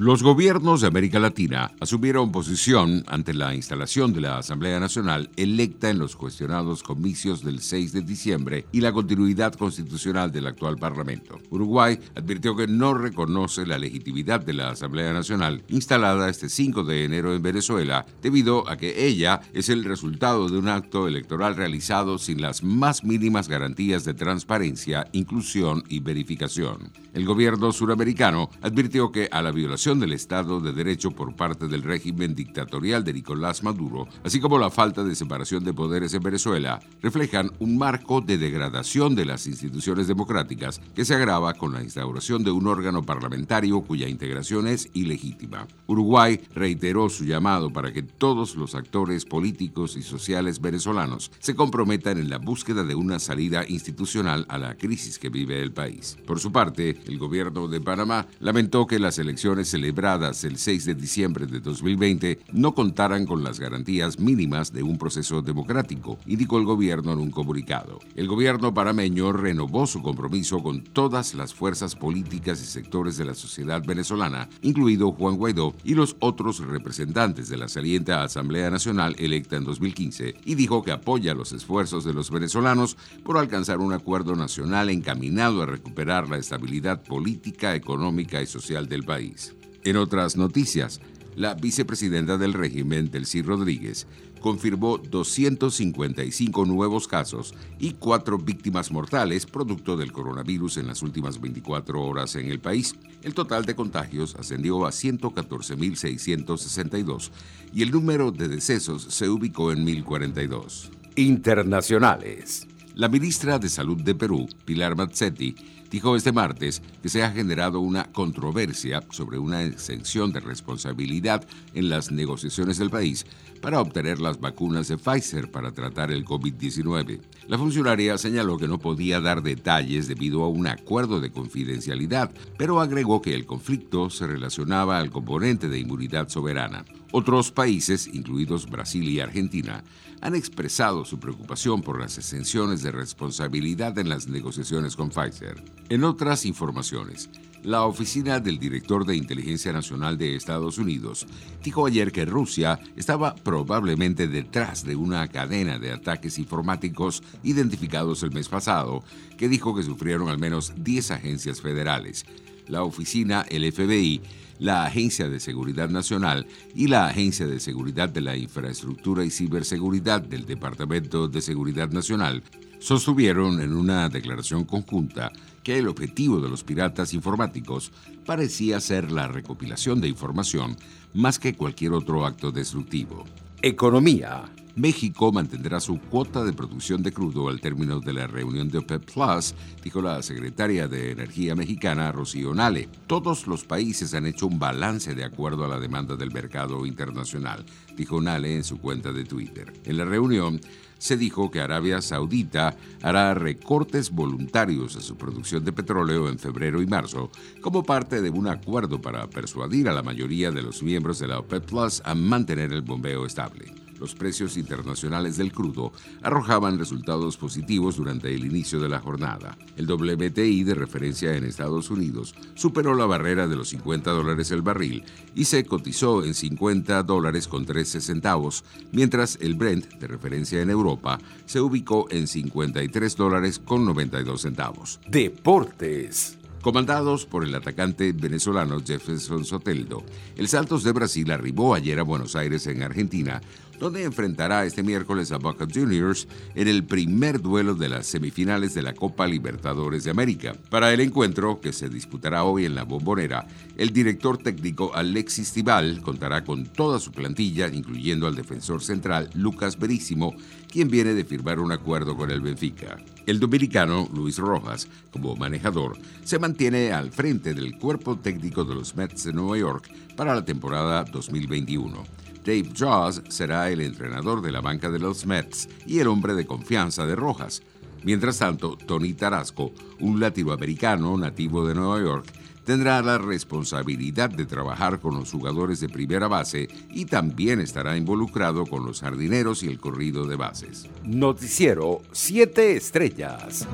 Los gobiernos de América Latina asumieron posición ante la instalación de la Asamblea Nacional electa en los cuestionados comicios del 6 de diciembre y la continuidad constitucional del actual Parlamento. Uruguay advirtió que no reconoce la legitimidad de la Asamblea Nacional instalada este 5 de enero en Venezuela debido a que ella es el resultado de un acto electoral realizado sin las más mínimas garantías de transparencia, inclusión y verificación. El gobierno suramericano advirtió que a la violación del Estado de Derecho por parte del régimen dictatorial de Nicolás Maduro, así como la falta de separación de poderes en Venezuela, reflejan un marco de degradación de las instituciones democráticas que se agrava con la instauración de un órgano parlamentario cuya integración es ilegítima. Uruguay reiteró su llamado para que todos los actores políticos y sociales venezolanos se comprometan en la búsqueda de una salida institucional a la crisis que vive el país. Por su parte, el gobierno de Panamá lamentó que las elecciones se celebradas el 6 de diciembre de 2020 no contaran con las garantías mínimas de un proceso democrático, indicó el gobierno en un comunicado. El gobierno parameño renovó su compromiso con todas las fuerzas políticas y sectores de la sociedad venezolana, incluido Juan Guaidó y los otros representantes de la saliente Asamblea Nacional electa en 2015, y dijo que apoya los esfuerzos de los venezolanos por alcanzar un acuerdo nacional encaminado a recuperar la estabilidad política, económica y social del país. En otras noticias, la vicepresidenta del régimen, Delcy Rodríguez, confirmó 255 nuevos casos y cuatro víctimas mortales producto del coronavirus en las últimas 24 horas en el país. El total de contagios ascendió a 114.662 y el número de decesos se ubicó en 1.042. Internacionales. La ministra de Salud de Perú, Pilar Mazzetti, dijo este martes que se ha generado una controversia sobre una exención de responsabilidad en las negociaciones del país para obtener las vacunas de Pfizer para tratar el COVID-19. La funcionaria señaló que no podía dar detalles debido a un acuerdo de confidencialidad, pero agregó que el conflicto se relacionaba al componente de inmunidad soberana. Otros países, incluidos Brasil y Argentina, han expresado su preocupación por las exenciones de responsabilidad en las negociaciones con Pfizer. En otras informaciones, la oficina del director de Inteligencia Nacional de Estados Unidos dijo ayer que Rusia estaba probablemente detrás de una cadena de ataques informáticos identificados el mes pasado, que dijo que sufrieron al menos 10 agencias federales. La oficina, el FBI, la Agencia de Seguridad Nacional y la Agencia de Seguridad de la Infraestructura y Ciberseguridad del Departamento de Seguridad Nacional sostuvieron en una declaración conjunta que el objetivo de los piratas informáticos parecía ser la recopilación de información más que cualquier otro acto destructivo. Economía. México mantendrá su cuota de producción de crudo al término de la reunión de OPEP Plus, dijo la secretaria de Energía mexicana Rocío Nale. Todos los países han hecho un balance de acuerdo a la demanda del mercado internacional, dijo Nale en su cuenta de Twitter. En la reunión se dijo que Arabia Saudita hará recortes voluntarios a su producción de petróleo en febrero y marzo como parte de un acuerdo para persuadir a la mayoría de los miembros de la OPEP Plus a mantener el bombeo estable los precios internacionales del crudo arrojaban resultados positivos durante el inicio de la jornada. El WTI de referencia en Estados Unidos superó la barrera de los 50 dólares el barril y se cotizó en 50 dólares con 13 centavos, mientras el Brent de referencia en Europa se ubicó en 53 dólares con 92 centavos. Deportes. Comandados por el atacante venezolano Jefferson Soteldo, el Santos de Brasil arribó ayer a Buenos Aires, en Argentina, donde enfrentará este miércoles a Boca Juniors en el primer duelo de las semifinales de la Copa Libertadores de América. Para el encuentro, que se disputará hoy en la Bombonera, el director técnico Alexis Tibal contará con toda su plantilla, incluyendo al defensor central Lucas Verísimo, quien viene de firmar un acuerdo con el Benfica. El dominicano Luis Rojas, como manejador, se mantiene al frente del cuerpo técnico de los Mets de Nueva York para la temporada 2021. Dave Jaws será el entrenador de la banca de los Mets y el hombre de confianza de Rojas. Mientras tanto, Tony Tarasco, un latinoamericano nativo de Nueva York, tendrá la responsabilidad de trabajar con los jugadores de primera base y también estará involucrado con los jardineros y el corrido de bases. Noticiero 7 Estrellas.